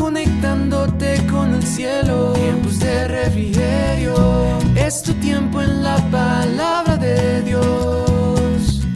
conectándote con el cielo. Tiempos de refrigerio, es tu tiempo en la palabra de Dios.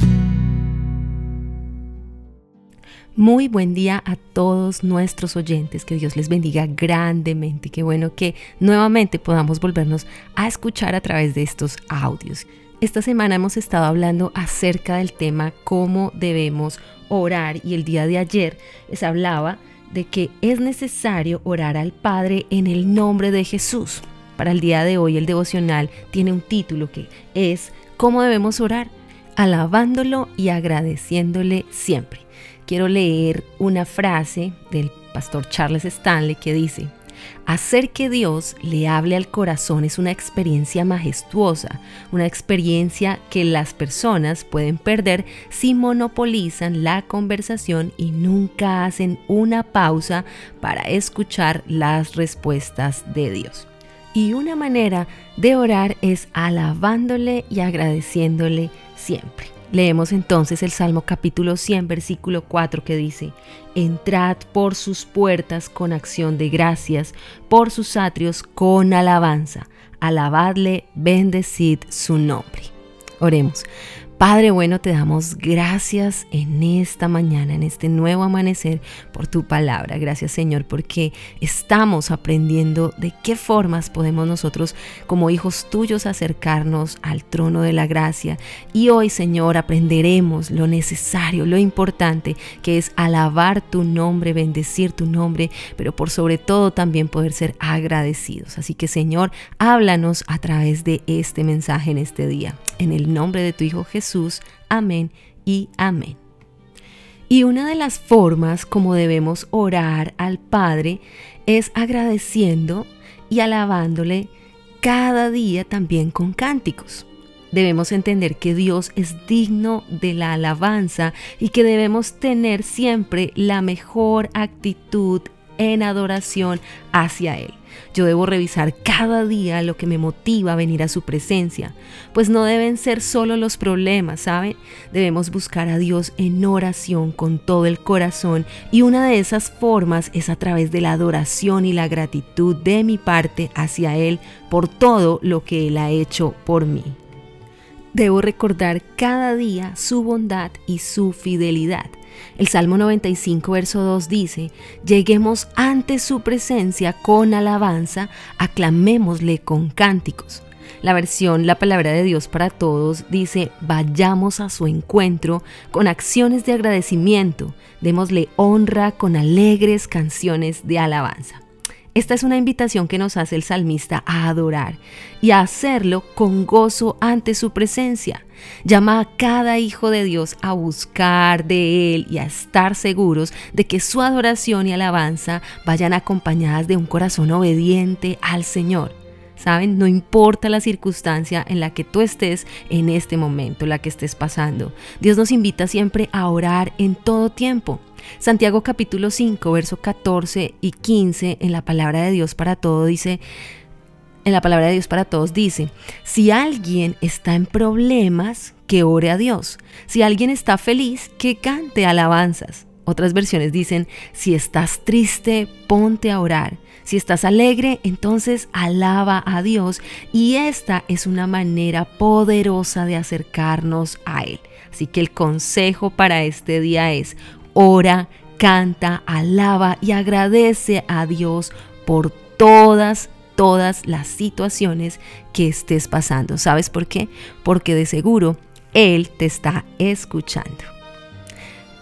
Muy buen día a todos nuestros oyentes, que Dios les bendiga grandemente, qué bueno que nuevamente podamos volvernos a escuchar a través de estos audios. Esta semana hemos estado hablando acerca del tema cómo debemos orar y el día de ayer les hablaba de que es necesario orar al Padre en el nombre de Jesús. Para el día de hoy el devocional tiene un título que es ¿Cómo debemos orar? Alabándolo y agradeciéndole siempre. Quiero leer una frase del pastor Charles Stanley que dice, Hacer que Dios le hable al corazón es una experiencia majestuosa, una experiencia que las personas pueden perder si monopolizan la conversación y nunca hacen una pausa para escuchar las respuestas de Dios. Y una manera de orar es alabándole y agradeciéndole siempre. Leemos entonces el Salmo capítulo 100, versículo 4 que dice, Entrad por sus puertas con acción de gracias, por sus atrios con alabanza, alabadle, bendecid su nombre. Oremos. Padre bueno, te damos gracias en esta mañana, en este nuevo amanecer, por tu palabra. Gracias Señor, porque estamos aprendiendo de qué formas podemos nosotros como hijos tuyos acercarnos al trono de la gracia. Y hoy Señor aprenderemos lo necesario, lo importante, que es alabar tu nombre, bendecir tu nombre, pero por sobre todo también poder ser agradecidos. Así que Señor, háblanos a través de este mensaje en este día. En el nombre de tu Hijo Jesús. Jesús. Amén y amén. Y una de las formas como debemos orar al Padre es agradeciendo y alabándole cada día también con cánticos. Debemos entender que Dios es digno de la alabanza y que debemos tener siempre la mejor actitud en adoración hacia Él. Yo debo revisar cada día lo que me motiva a venir a su presencia, pues no deben ser solo los problemas, ¿saben? Debemos buscar a Dios en oración con todo el corazón y una de esas formas es a través de la adoración y la gratitud de mi parte hacia Él por todo lo que Él ha hecho por mí. Debo recordar cada día su bondad y su fidelidad. El Salmo 95, verso 2 dice, Lleguemos ante su presencia con alabanza, aclamémosle con cánticos. La versión La Palabra de Dios para Todos dice, vayamos a su encuentro con acciones de agradecimiento, démosle honra con alegres canciones de alabanza. Esta es una invitación que nos hace el salmista a adorar y a hacerlo con gozo ante su presencia. Llama a cada hijo de Dios a buscar de Él y a estar seguros de que su adoración y alabanza vayan acompañadas de un corazón obediente al Señor. ¿Saben? No importa la circunstancia en la que tú estés en este momento, la que estés pasando. Dios nos invita siempre a orar en todo tiempo. Santiago capítulo 5, verso 14 y 15 en la palabra de Dios para todo dice, en la palabra de Dios para todos dice, si alguien está en problemas, que ore a Dios. Si alguien está feliz, que cante alabanzas. Otras versiones dicen, si estás triste, ponte a orar. Si estás alegre, entonces alaba a Dios. Y esta es una manera poderosa de acercarnos a Él. Así que el consejo para este día es, ora, canta, alaba y agradece a Dios por todas todas las situaciones que estés pasando. ¿Sabes por qué? Porque de seguro Él te está escuchando.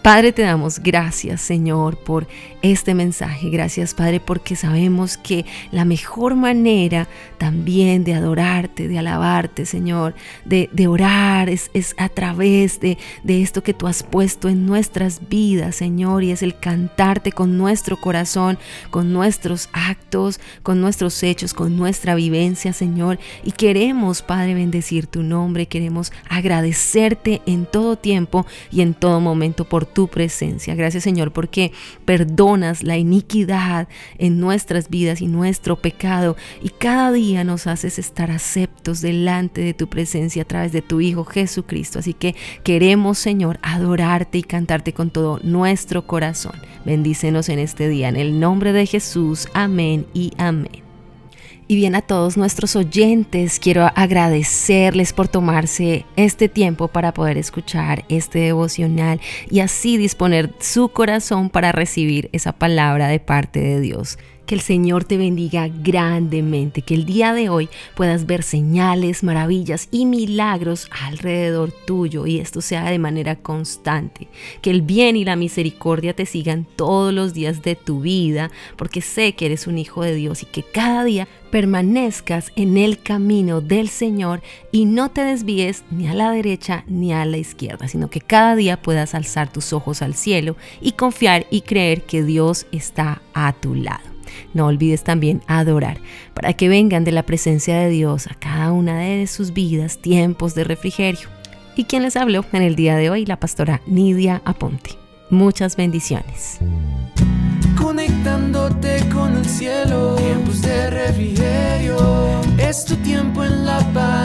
Padre, te damos gracias, Señor, por este mensaje. Gracias, Padre, porque sabemos que la mejor manera también de adorarte, de alabarte, Señor, de, orar, es, es, a través de, de esto que tú has puesto en nuestras vidas, Señor, y es el cantarte con nuestro corazón, con nuestros actos, con nuestros hechos, con nuestra vivencia, Señor. Y queremos, Padre, bendecir tu nombre, queremos agradecerte en todo tiempo y en todo momento por tu presencia. Gracias Señor porque perdonas la iniquidad en nuestras vidas y nuestro pecado y cada día nos haces estar aceptos delante de tu presencia a través de tu Hijo Jesucristo. Así que queremos Señor adorarte y cantarte con todo nuestro corazón. Bendícenos en este día en el nombre de Jesús. Amén y amén. Y bien a todos nuestros oyentes, quiero agradecerles por tomarse este tiempo para poder escuchar este devocional y así disponer su corazón para recibir esa palabra de parte de Dios. Que el Señor te bendiga grandemente, que el día de hoy puedas ver señales, maravillas y milagros alrededor tuyo y esto sea de manera constante. Que el bien y la misericordia te sigan todos los días de tu vida, porque sé que eres un hijo de Dios y que cada día permanezcas en el camino del Señor y no te desvíes ni a la derecha ni a la izquierda, sino que cada día puedas alzar tus ojos al cielo y confiar y creer que Dios está a tu lado. No olvides también adorar, para que vengan de la presencia de Dios a cada una de sus vidas tiempos de refrigerio. Y quien les habló en el día de hoy, la pastora Nidia Aponte. Muchas bendiciones. Conectándote con el cielo, tiempos de refrigerio. Es tu tiempo en la palabra